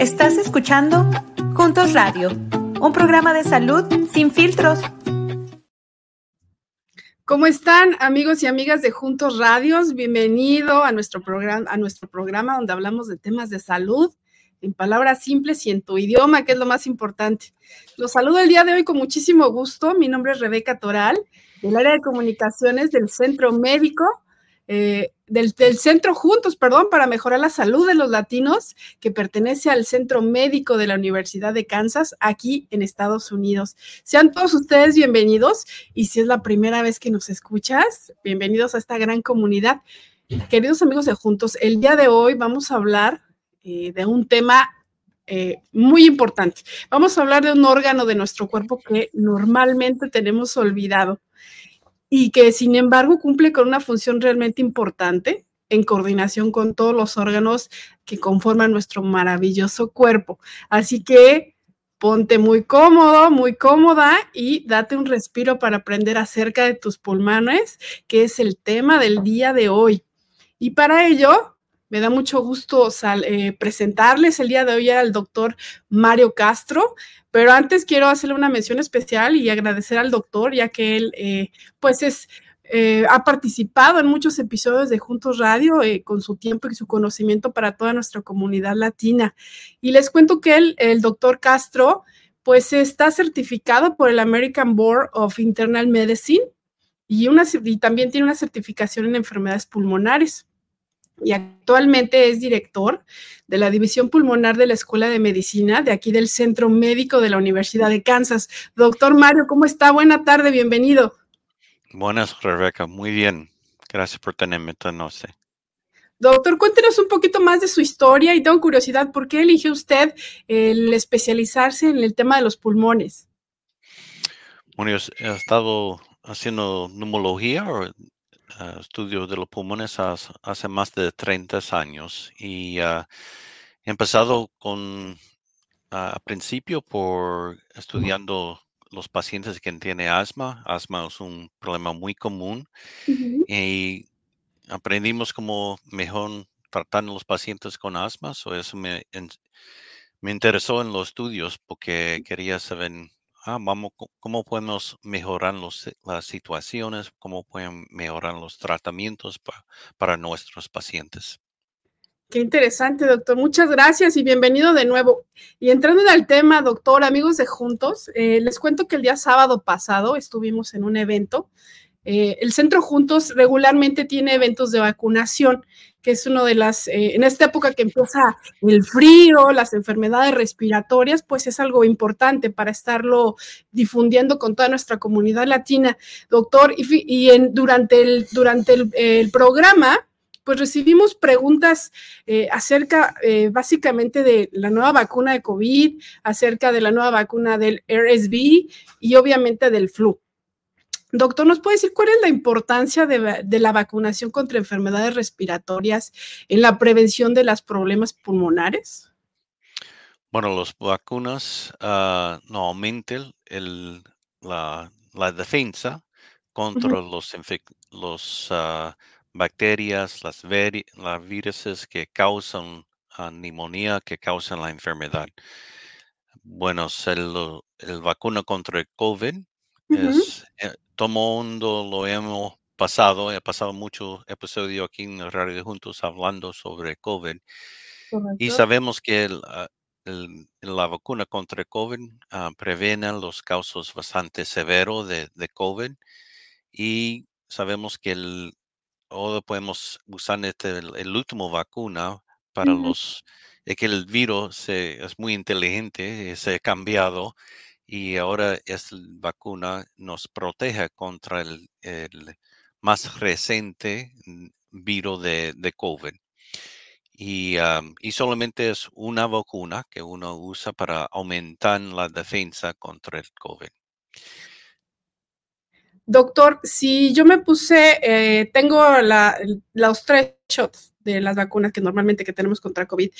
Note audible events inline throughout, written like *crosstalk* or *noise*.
Estás escuchando Juntos Radio, un programa de salud sin filtros. ¿Cómo están amigos y amigas de Juntos Radios? Bienvenido a nuestro programa, a nuestro programa donde hablamos de temas de salud en palabras simples y en tu idioma, que es lo más importante. Los saludo el día de hoy con muchísimo gusto. Mi nombre es Rebeca Toral, del área de comunicaciones del Centro Médico, eh, del, Centro Juntos, perdón, para mejorar la salud de los latinos, que pertenece al Centro Médico de la Universidad de Kansas, aquí en Estados Unidos. Sean todos ustedes bienvenidos y si es la primera vez que nos escuchas, bienvenidos a esta gran comunidad. Queridos amigos de Juntos, el día de hoy vamos a hablar eh, de un tema eh, muy importante. Vamos a hablar de un órgano de nuestro cuerpo que normalmente tenemos olvidado y que sin embargo cumple con una función realmente importante en coordinación con todos los órganos que conforman nuestro maravilloso cuerpo. Así que ponte muy cómodo, muy cómoda y date un respiro para aprender acerca de tus pulmones, que es el tema del día de hoy. Y para ello, me da mucho gusto eh, presentarles el día de hoy al doctor Mario Castro, pero antes quiero hacerle una mención especial y agradecer al doctor, ya que él, eh, pues, es eh, ha participado en muchos episodios de Juntos Radio con su tiempo y su conocimiento para toda nuestra comunidad latina. Y les cuento que él, el doctor Castro, pues está certificado por el American Board of Internal Medicine y, y también tiene una certificación en enfermedades pulmonares y actualmente es director de la División Pulmonar de la Escuela de Medicina de aquí del Centro Médico de la Universidad de Kansas. Doctor Mario, ¿cómo está? Buena tarde, bienvenido. Buenas, Rebeca, muy bien. Gracias por tenerme esta noche. Doctor, cuéntenos un poquito más de su historia y tengo curiosidad, ¿por qué eligió usted el especializarse en el tema de los pulmones? Bueno, yo he estado haciendo neumología uh, estudio de los pulmones hace, más de 30 años y uh, he empezado con, a principio por estudiando los pacientes que tienen asma. Asma es un problema muy común y aprendimos cómo mejor tratar a los pacientes con asma. So eso me, me interesó en los estudios porque quería saber ah, vamos, cómo podemos mejorar los, las situaciones, cómo pueden mejorar los tratamientos para nuestros pacientes. Qué interesante, doctor. Muchas gracias y bienvenido de nuevo. Y entrando en el tema, doctor, amigos de Juntos, eh, les cuento que el día sábado pasado estuvimos en un evento eh, el Centro Juntos regularmente tiene eventos de vacunación, que es uno de las, eh, en esta época que empieza el frío, las enfermedades respiratorias, pues es algo importante para estarlo difundiendo con toda nuestra comunidad latina. Doctor, y, durante, el, durante el, programa, pues recibimos preguntas eh, acerca básicamente de la nueva vacuna de COVID, acerca de la nueva vacuna del RSV y obviamente del flu. Doctor, ¿nos puede decir cuál es la importancia de, la vacunación contra enfermedades respiratorias en la prevención de los problemas pulmonares? Bueno, las vacunas uh, no aumentan la, defensa contra los, los uh, bacterias, las, las virus que causan uh, neumonía, que causan la enfermedad. Bueno, el, el vacuna contra el COVID es, eh, todo mundo lo hemos pasado, he pasado muchos episodios aquí en el Radio Juntos hablando sobre COVID. Y sabemos que ah, la vacuna contra COVID uh, previene los casos bastante severos de, COVID. Y sabemos que el, ahora podemos usar este, el, último vacuna para los, es que el virus es muy inteligente, se ha cambiado y ahora esta vacuna nos protege contra el, más reciente virus de, COVID. Y, y, solamente es una vacuna que uno usa para aumentar la defensa contra el COVID. Doctor, si yo me puse, eh, tengo los tres shots de las vacunas que normalmente que tenemos contra COVID.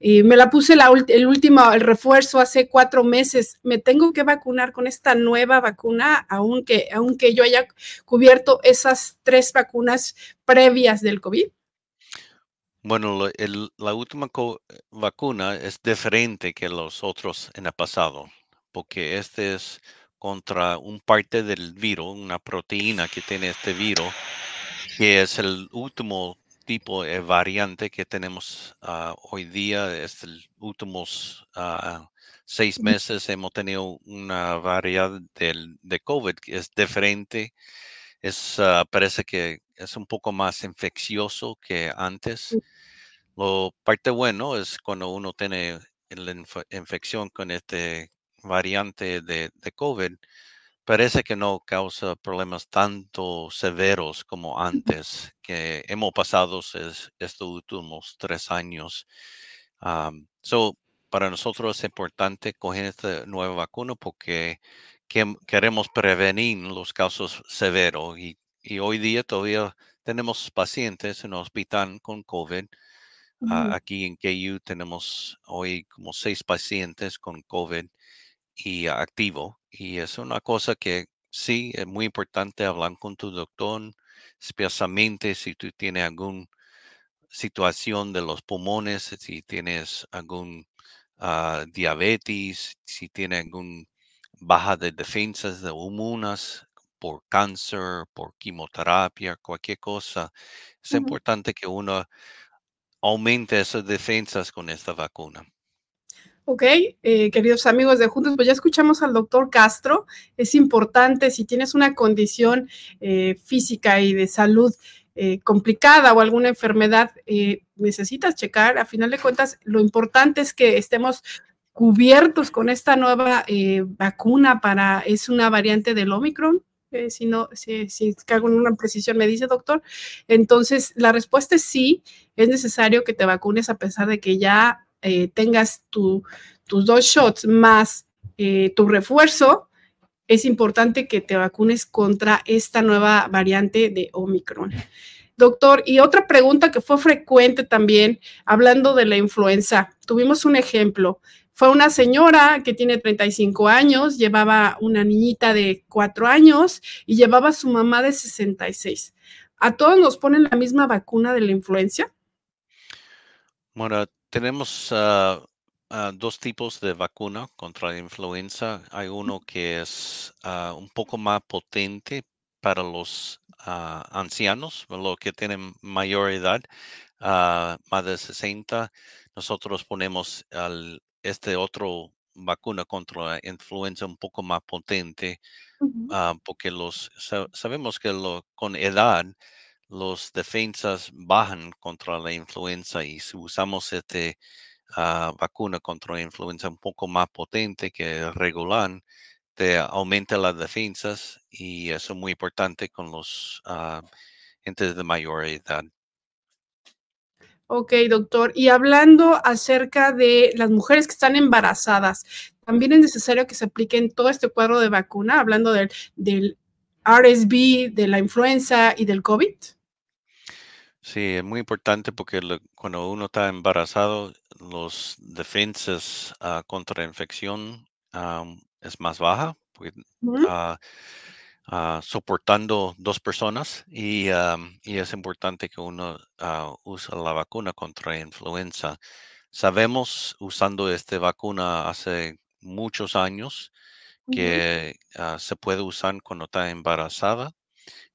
Y me la puse el último, el refuerzo hace cuatro meses. ¿Me tengo que vacunar con esta nueva vacuna, aunque, aunque yo haya cubierto esas tres vacunas previas del COVID? Bueno, la última vacuna es diferente que los otros en el pasado, porque este es contra un parte del virus, una proteína que tiene este virus, que es el último tipo de variante que tenemos ah, hoy día. Es el últimos uh, seis meses hemos tenido una variedad del, de COVID que es diferente. Es, ah, parece que es un poco más infeccioso que antes. Lo parte bueno es cuando uno tiene la infección con este variante de, de COVID, parece que no causa problemas tanto severos como antes que hemos pasado estos últimos tres años. so, para nosotros es importante coger esta nueva vacuna porque queremos prevenir los casos severos y, hoy día todavía tenemos pacientes en el hospital con COVID. aquí en KU tenemos hoy como seis pacientes con COVID y activo. Y es una cosa que sí es muy importante hablar con tu doctor, especialmente si tú tienes alguna situación de los pulmones, si tienes algún ah, diabetes, si tienes algún baja de defensas de inmunas por cáncer, por quimioterapia, cualquier cosa. Es importante que uno aumente esas defensas con esta vacuna. Ok, eh, queridos amigos de Juntos, pues ya escuchamos al doctor Castro. Es importante si tienes una condición eh, física y de salud eh, complicada o alguna enfermedad, necesitas checar. A final de cuentas, lo importante es que estemos cubiertos con esta nueva vacuna para, es una variante del Omicron. si no, si, si cago en una precisión, me dice doctor. Entonces, la respuesta es sí, es necesario que te vacunes a pesar de que ya eh, tengas tus dos shots más eh, tu refuerzo, es importante que te vacunes contra esta nueva variante de Omicron. Doctor, y otra pregunta que fue frecuente también, hablando de la influenza, tuvimos un ejemplo. Fue una señora que tiene 35 años, llevaba una niñita de 4 años y llevaba a su mamá de 66. ¿A todos nos ponen la misma vacuna de la influenza? Tenemos ah, dos tipos de vacuna contra la influenza. Hay uno que es ah, un poco más potente para los ancianos, los que tienen mayor edad, más de 60. Nosotros ponemos este otro vacuna contra la influenza un poco más potente, porque los sabemos que lo, con edad los defensas bajan contra la influenza y si usamos esta ah, vacuna contra la influenza un poco más potente que regular, te aumenta las defensas y eso es muy importante con los uh, de mayor edad. Ok, doctor. Y hablando acerca de las mujeres que están embarazadas, también es necesario que se apliquen todo este cuadro de vacuna, hablando del, del RSV, de la influenza y del COVID. Sí, es muy importante porque cuando uno está embarazado, los defensas ah, contra infección es más baja, ah, ah, soportando dos personas y, es importante que uno use la vacuna contra influenza. Sabemos usando esta vacuna hace muchos años que se puede usar cuando está embarazada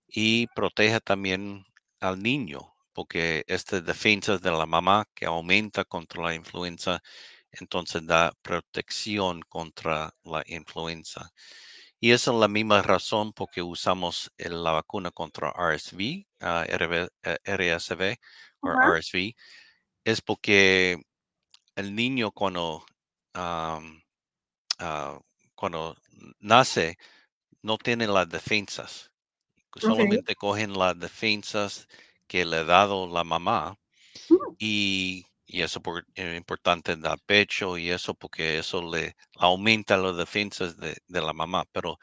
y protege también al niño porque estas defensas de la mamá que aumenta contra la influenza, entonces da protección contra la influenza. Y esa es la misma razón por que usamos la vacuna contra RSV, RSV eh, o RSV, es porque el niño cuando, ah, cuando nace no tiene las defensas. Solamente cogen las defensas que le ha dado la mamá mm. y, eso es eh, importante dar pecho y eso porque eso le aumenta las defensas de, la mamá, pero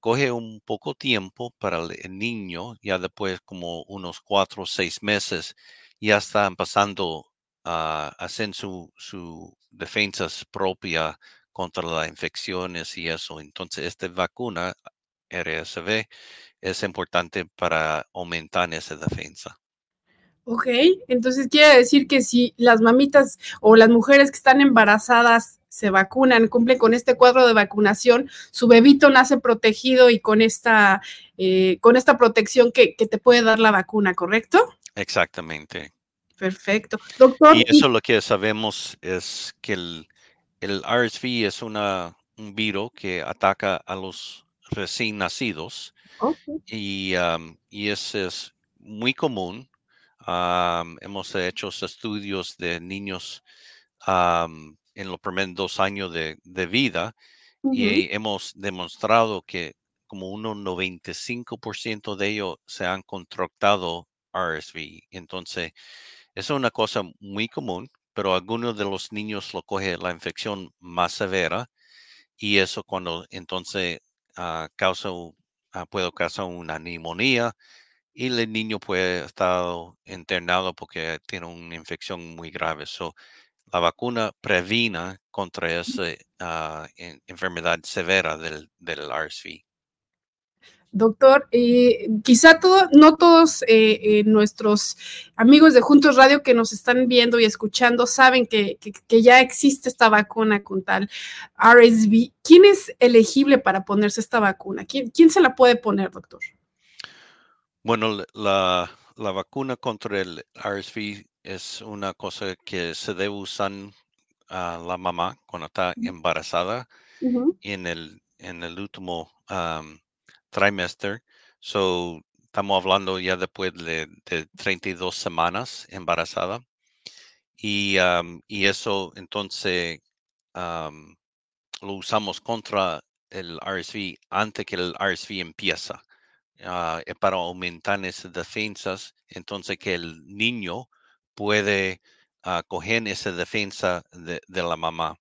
coge un poco tiempo para el niño, ya después como unos cuatro o seis meses, ya están pasando a hacer su, su defensas propia contra las infecciones y eso. Entonces, esta vacuna RSV es importante para aumentar esa defensa. Ok, entonces quiere decir que si las mamitas o las mujeres que están embarazadas se vacunan, cumplen con este cuadro de vacunación, su bebito nace protegido y con esta, eh, con esta protección que, te puede dar la vacuna, ¿correcto? Exactamente. Perfecto. Doctor. Y eso lo que sabemos es que el, el RSV es una, un virus que ataca a los recién nacidos y, y ese es muy común hemos hecho estudios de niños en los primeros dos años de, vida y hemos demostrado que como un 95% de ellos se han contractado RSV. Entonces, es una cosa muy común, pero algunos de los niños lo coge la infección más severa y eso cuando entonces uh, causa, ah, puede causar una neumonía y el niño puede estar internado porque tiene una infección muy grave. So, la vacuna previna contra esa ah, enfermedad severa del, del RSV. Doctor, eh, quizá todo, no todos eh, eh, nuestros amigos de Juntos Radio que nos están viendo y escuchando saben que, ya existe esta vacuna con tal RSV. ¿Quién es elegible para ponerse esta vacuna? ¿Quién, quién se la puede poner, doctor? Bueno, la, vacuna contra el RSV es una cosa que se debe usar a la mamá cuando está embarazada en, el, en el último trimestre. So, estamos hablando ya después de, 32 semanas embarazada. Y, y eso entonces lo usamos contra el RSV antes que el RSV empieza. Ah, para aumentar esas defensas, entonces que el niño puede uh, coger esa defensa de, la mamá.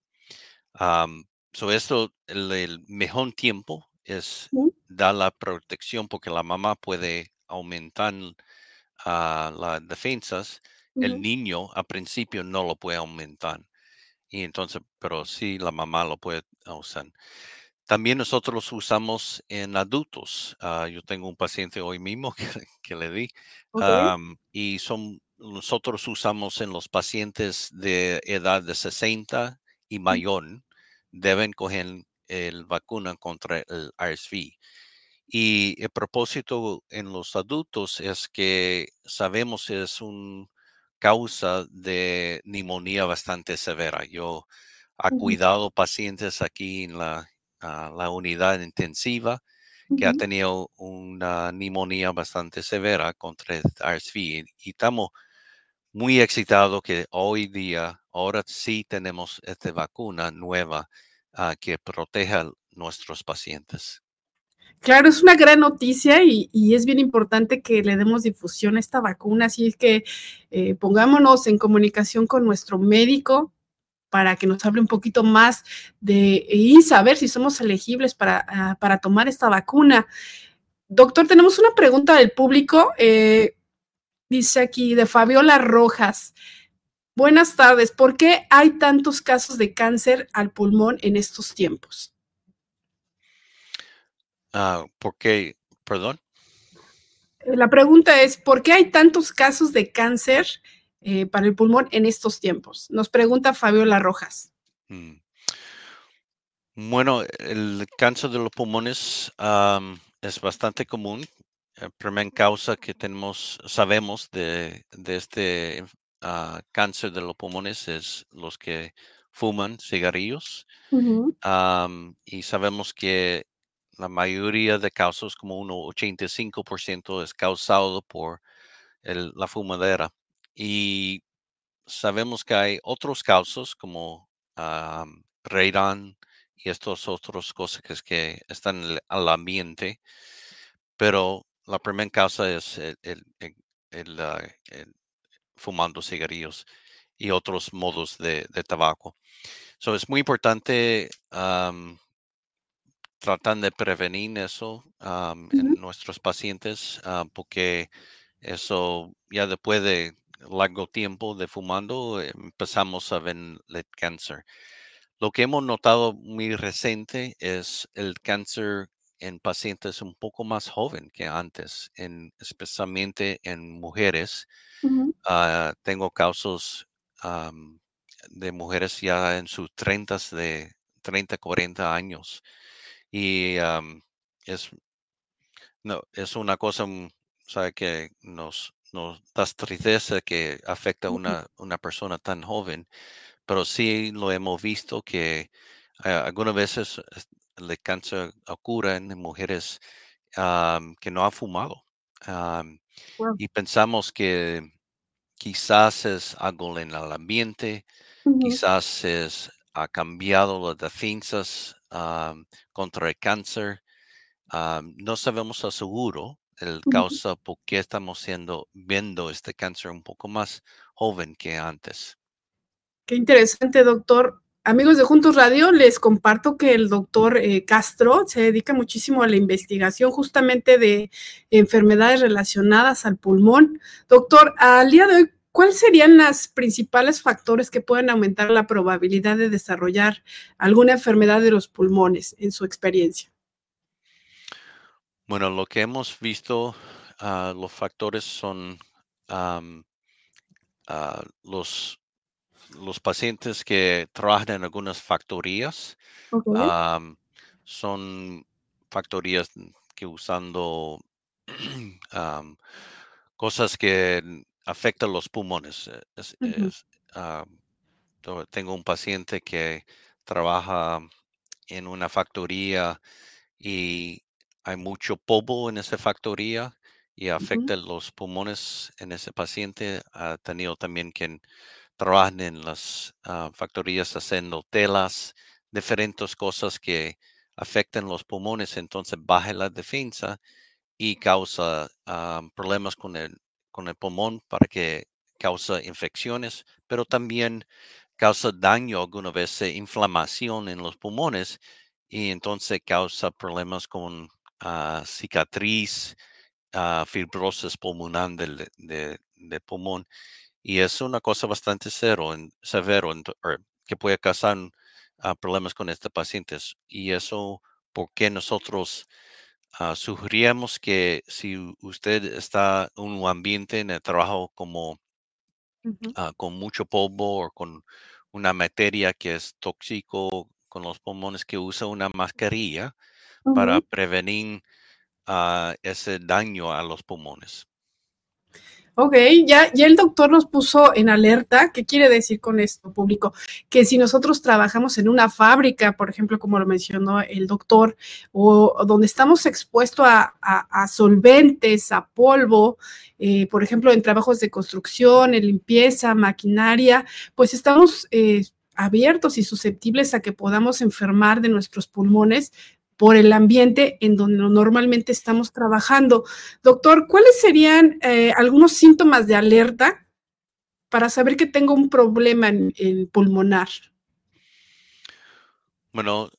Um, so esto, el, mejor tiempo es dar la protección porque la mamá puede aumentar ah, las defensas. El niño al principio no lo puede aumentar. Y entonces, pero sí la mamá lo puede usar. También nosotros usamos en adultos. Ah, yo tengo un paciente hoy mismo *laughs* que, le di y son, nosotros usamos en los pacientes de edad de 60 y mayor, deben coger el vacuna contra el RSV. Y el propósito en los adultos es que sabemos que es una causa de neumonía bastante severa. Yo he cuidado pacientes aquí en la, la unidad intensiva que ha tenido una neumonía bastante severa contra el RSV y estamos muy excitados que hoy día, ahora sí tenemos esta vacuna nueva ah, que proteja a nuestros pacientes. Claro, es una gran noticia y, es bien importante que le demos difusión a esta vacuna, así es que eh, pongámonos en comunicación con nuestro médico, para que nos hable un poquito más de y saber si somos elegibles para, ah, para tomar esta vacuna. Doctor, tenemos una pregunta del público. Eh, dice aquí de Fabiola Rojas. Buenas tardes. ¿Por qué hay tantos casos de cáncer al pulmón en estos tiempos? Ah, ¿Por qué? Perdón. La pregunta es, ¿por qué hay tantos casos de cáncer eh, para el pulmón en estos tiempos? Nos pregunta Fabiola Rojas. Mm. Bueno, el cáncer de los pulmones es bastante común. La primera causa que tenemos, sabemos de, este ah, cáncer de los pulmones es los que fuman cigarrillos. y sabemos que la mayoría de casos, como un 85%, es causado por la fumadera. Y sabemos que hay otros casos como um, y estas otras cosas que, que están en el, ambiente, pero la primera causa es el, ah, fumando cigarrillos y otros modos de, tabaco. So, es muy importante tratar de prevenir eso en nuestros pacientes ah, porque eso ya después de largo tiempo de fumando, empezamos a ver el cáncer. Lo que hemos notado muy reciente es el cáncer en pacientes un poco más joven que antes, en, especialmente en mujeres. Ah, tengo casos de mujeres ya en sus 30, de 30, 40 años. Y es, no, es una cosa mm, sabe, que nos, nos da tristeza que afecta a una, una persona tan joven, pero sí lo hemos visto que ah, algunas veces el cáncer ocurre en mujeres que no han fumado. Y pensamos que quizás es algo en el ambiente, quizás es, ha cambiado las defensas contra el cáncer. no sabemos a seguro el causa por qué estamos siendo, viendo este cáncer un poco más joven que antes. Qué interesante, doctor. Amigos de Juntos Radio, les comparto que el doctor eh, Castro se dedica muchísimo a la investigación justamente de enfermedades relacionadas al pulmón. Doctor, al día de hoy, ¿cuáles serían los principales factores que pueden aumentar la probabilidad de desarrollar alguna enfermedad de los pulmones en su experiencia? Bueno, lo que hemos visto, ah, los factores son ah, los los pacientes que trabajan en algunas factorías son factorías que usando *clears throat* cosas que afectan los pulmones. tengo un paciente que trabaja en una factoría y hay mucho polvo en esa factoría y afecta los pulmones en ese paciente. Ha tenido también que trabajan en las ah, factorías haciendo telas, diferentes cosas que afectan los pulmones, entonces baja la defensa y causa ah, problemas con el, con el pulmón para que causa infecciones, pero también causa daño alguna vez, inflamación en los pulmones y entonces causa problemas con uh, cicatriz, fibrosis pulmonar del de pulmón y es una cosa bastante cero, en, severo que puede causar ah, problemas con estos pacientes. Y eso, porque nosotros uh, sugeríamos que si usted está en un ambiente en el trabajo como ah, con mucho polvo o con una materia que es tóxico con los pulmones, que usa una mascarilla para prevenir ese daño a los pulmones. Ok, ya, ya el doctor nos puso en alerta. ¿Qué quiere decir con esto, público? Que si nosotros trabajamos en una fábrica, por ejemplo, como lo mencionó el doctor, o, donde estamos expuestos a, solventes, a polvo, eh, por ejemplo, en trabajos de construcción, en limpieza, maquinaria, pues estamos eh, abiertos y susceptibles a que podamos enfermar de nuestros pulmones por el ambiente en donde normalmente estamos trabajando. Doctor, ¿cuáles serían eh, algunos síntomas de alerta para saber que tengo un problema en, pulmonar? Bueno,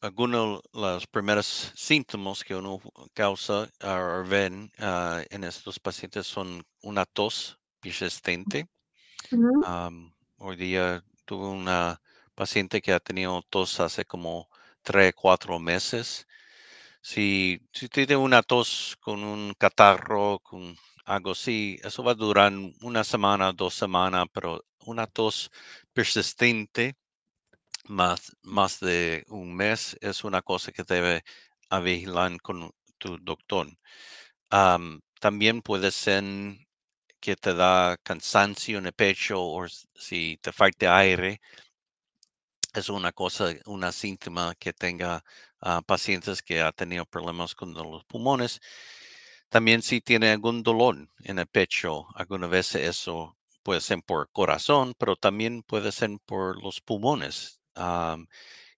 algunos de los primeros síntomas que uno causa o ven ah, en estos pacientes son una tos persistente. hoy día tuve una paciente que ha tenido tos hace como tres, cuatro meses. Si, si tiene una tos con un catarro, con algo así, eso va a durar una semana, dos semanas, pero una tos persistente más, más de un mes es una cosa que debe vigilar con tu doctor. también puede ser que te da cansancio en el pecho o si te falta aire, es una cosa, una síntoma que tenga ah, pacientes que han tenido problemas con los pulmones. También si tiene algún dolor en el pecho, alguna vez eso puede ser por corazón, pero también puede ser por los pulmones.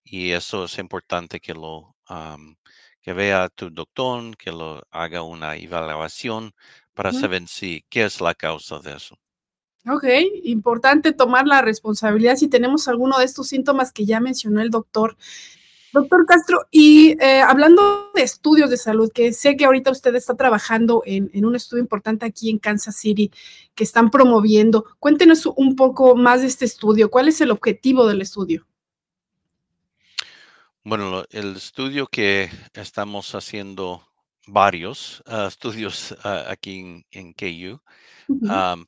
y eso es importante que lo que vea tu doctor, que lo haga una evaluación para saber si qué es la causa de eso. Ok, importante tomar la responsabilidad si tenemos alguno de estos síntomas que ya mencionó el doctor. Doctor Castro, y eh, hablando de estudios de salud, que sé que ahorita usted está trabajando en, un estudio importante aquí en Kansas City que están promoviendo, cuéntenos un poco más de este estudio. ¿Cuál es el objetivo del estudio? Bueno, el estudio que estamos haciendo varios ah, estudios ah, aquí en, en KU,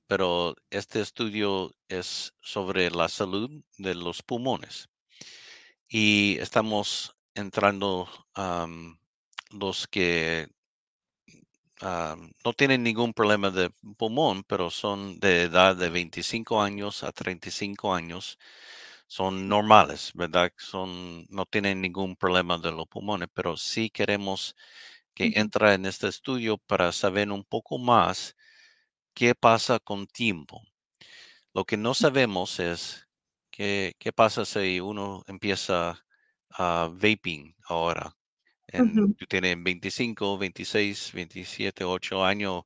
pero este estudio es sobre la salud de los pulmones. Y estamos entrando los que no tienen ningún problema de pulmón, pero son de edad de 25 años a 35 años, son normales, ¿verdad? Son, no tienen ningún problema de los pulmones, pero sí queremos que entre en este estudio para saber un poco más qué pasa con tiempo. Lo que no sabemos es qué, qué pasa si uno empieza a vaping ahora tú tienes 25, 26, 27, 8 años.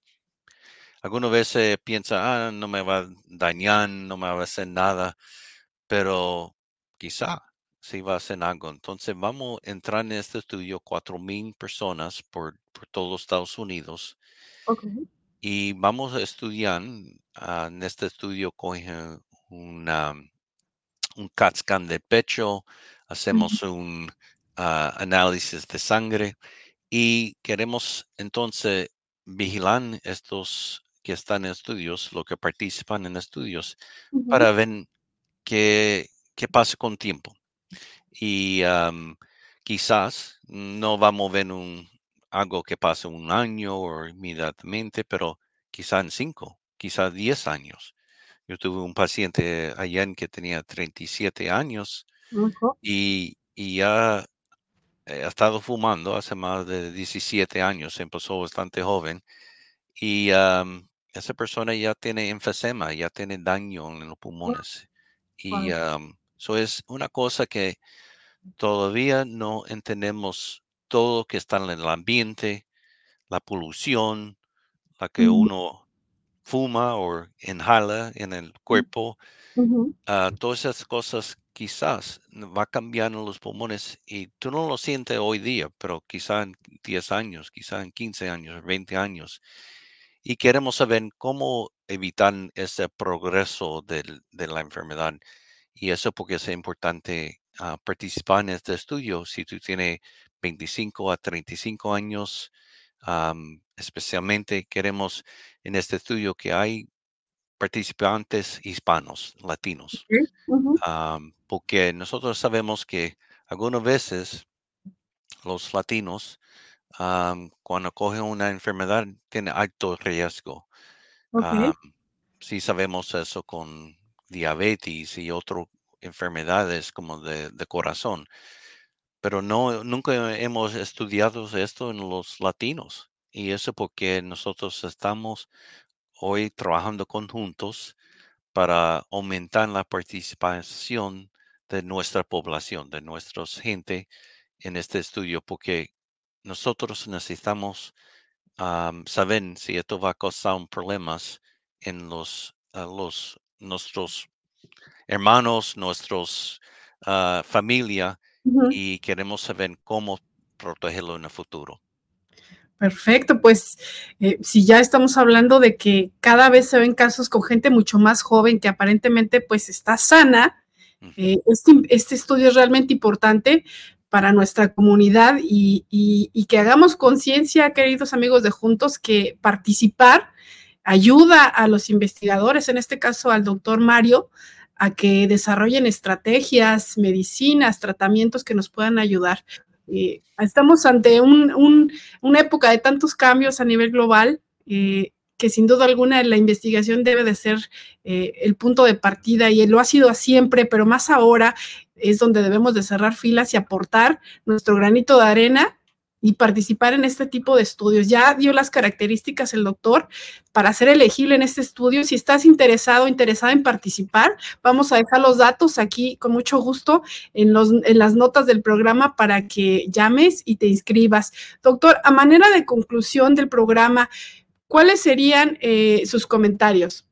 Algunas veces piensa, ah, no me va a dañar, no me va a hacer nada, pero quizá sí va a hacer algo. Entonces vamos a entrar en este estudio, 4.000 personas por, por todos los Estados Unidos. Y vamos a estudiar, ah, en este estudio coge una, un CAT scan del pecho, hacemos un análisis de sangre y queremos entonces vigilar estos que están en estudios, los que participan en estudios, para ver qué, qué pasa con tiempo. Y quizás no vamos a ver un, algo que pase un año o inmediatamente, pero quizás en cinco, quizás diez años. Yo tuve un paciente allá que tenía 37 años y, y ya eh, ha estado fumando hace más de 17 años, empezó bastante joven, y esa persona ya tiene enfisema, ya tiene daño en los pulmones. Y eso es una cosa que todavía no entendemos todo lo que está en el ambiente, la polución, la que uno fuma o inhala en el cuerpo, ah, todas esas cosas quizás va cambiando los pulmones y tú no lo sientes hoy día, pero quizá en 10 años, quizá en 15 años, 20 años. Y queremos saber cómo evitar ese progreso de la enfermedad. Y eso porque es importante ah, participar en este estudio. Si tú tienes 25 a 35 años, especialmente queremos en este estudio que hay participantes hispanos, latinos, porque nosotros sabemos que algunas veces los latinos, cuando cogen una enfermedad, tienen alto riesgo. sí sabemos eso con diabetes y otras enfermedades como de, corazón, pero no, nunca hemos estudiado esto en los latinos. Y eso porque nosotros estamos hoy trabajando conjuntos para aumentar la participación de nuestra población, de nuestra gente en este estudio, porque nosotros necesitamos saber si esto va a causar problemas en los, los nuestros hermanos, nuestros uh, familia, y queremos saber cómo protegerlo en el futuro. Perfecto, pues eh, si ya estamos hablando de que cada vez se ven casos con gente mucho más joven que aparentemente pues está sana, eh, este, este, estudio es realmente importante para nuestra comunidad y, y que hagamos conciencia, queridos amigos de Juntos, que participar ayuda a los investigadores, en este caso al doctor Mario, a que desarrollen estrategias, medicinas, tratamientos que nos puedan ayudar. Eh, estamos ante una época de tantos cambios a nivel global eh, que sin duda alguna la investigación debe de ser eh, el punto de partida y lo ha sido siempre, pero más ahora es donde debemos de cerrar filas y aportar nuestro granito de arena y participar en este tipo de estudios. Ya dio las características el doctor para ser elegible en este estudio. Si estás interesado, interesada en participar, vamos a dejar los datos aquí con mucho gusto en, los, en las notas del programa para que llames y te inscribas. Doctor, a manera de conclusión del programa, ¿cuáles serían eh, sus comentarios?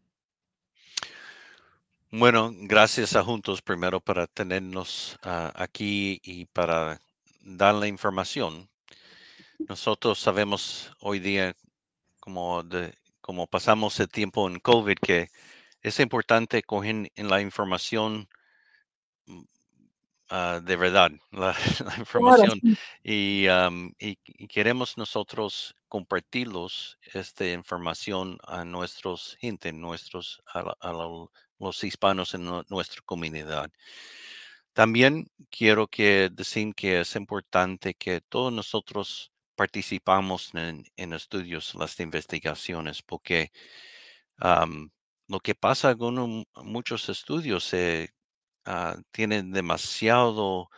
Bueno, gracias a Juntos primero para tenernos ah, aquí y para dar la información nosotros sabemos hoy día, como, de, como pasamos el tiempo en COVID, que es importante coger en la información mm, ah, de verdad *laughs* la, información y, y, queremos nosotros compartirlos esta información a nuestros gente, nuestros a, los hispanos en nuestra comunidad. También quiero que decir que es importante que todos nosotros participamos en, estudios, las investigaciones, porque lo que pasa con muchos estudios se uh, tienen demasiado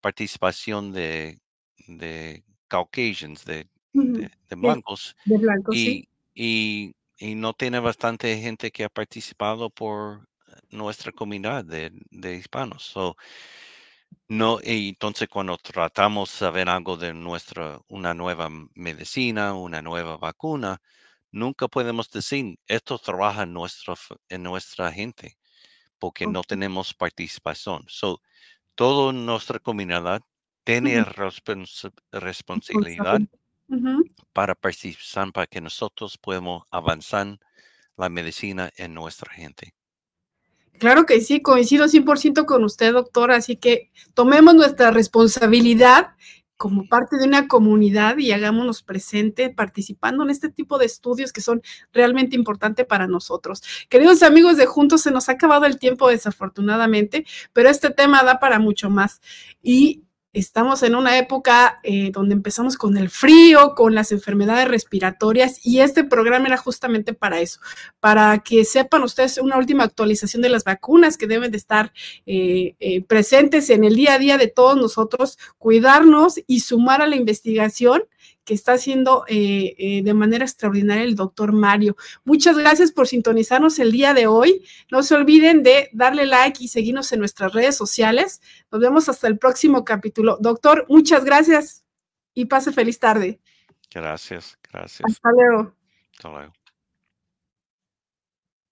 participación de, de Caucasians, de, blancos. y, y, y, no tiene bastante gente que ha participado por nuestra comunidad de, de hispanos. No, y entonces cuando tratamos de ver algo de nuestra, una nueva medicina, una nueva vacuna, nunca podemos decir, esto trabaja en nuestra, en nuestra gente, porque no tenemos participación. So, toda nuestra comunidad tiene responsabilidad para participar, para que nosotros podamos avanzar la medicina en nuestra gente. Claro que sí, coincido 100% con usted, doctor, así que tomemos nuestra responsabilidad como parte de una comunidad y hagámonos presente participando en este tipo de estudios que son realmente importantes para nosotros. Queridos amigos de Juntos, se nos ha acabado el tiempo desafortunadamente, pero este tema da para mucho más. Y Estamos en una época eh, donde empezamos con el frío, con las enfermedades respiratorias y este programa era justamente para eso, para que sepan ustedes una última actualización de las vacunas que deben de estar eh, eh, presentes en el día a día de todos nosotros, cuidarnos y sumar a la investigación que está haciendo eh, eh, de manera extraordinaria el doctor Mario. Muchas gracias por sintonizarnos el día de hoy. No se olviden de darle like y seguirnos en nuestras redes sociales. Nos vemos hasta el próximo capítulo. Doctor, muchas gracias y pase feliz tarde. Gracias, gracias. Hasta luego. Hasta luego.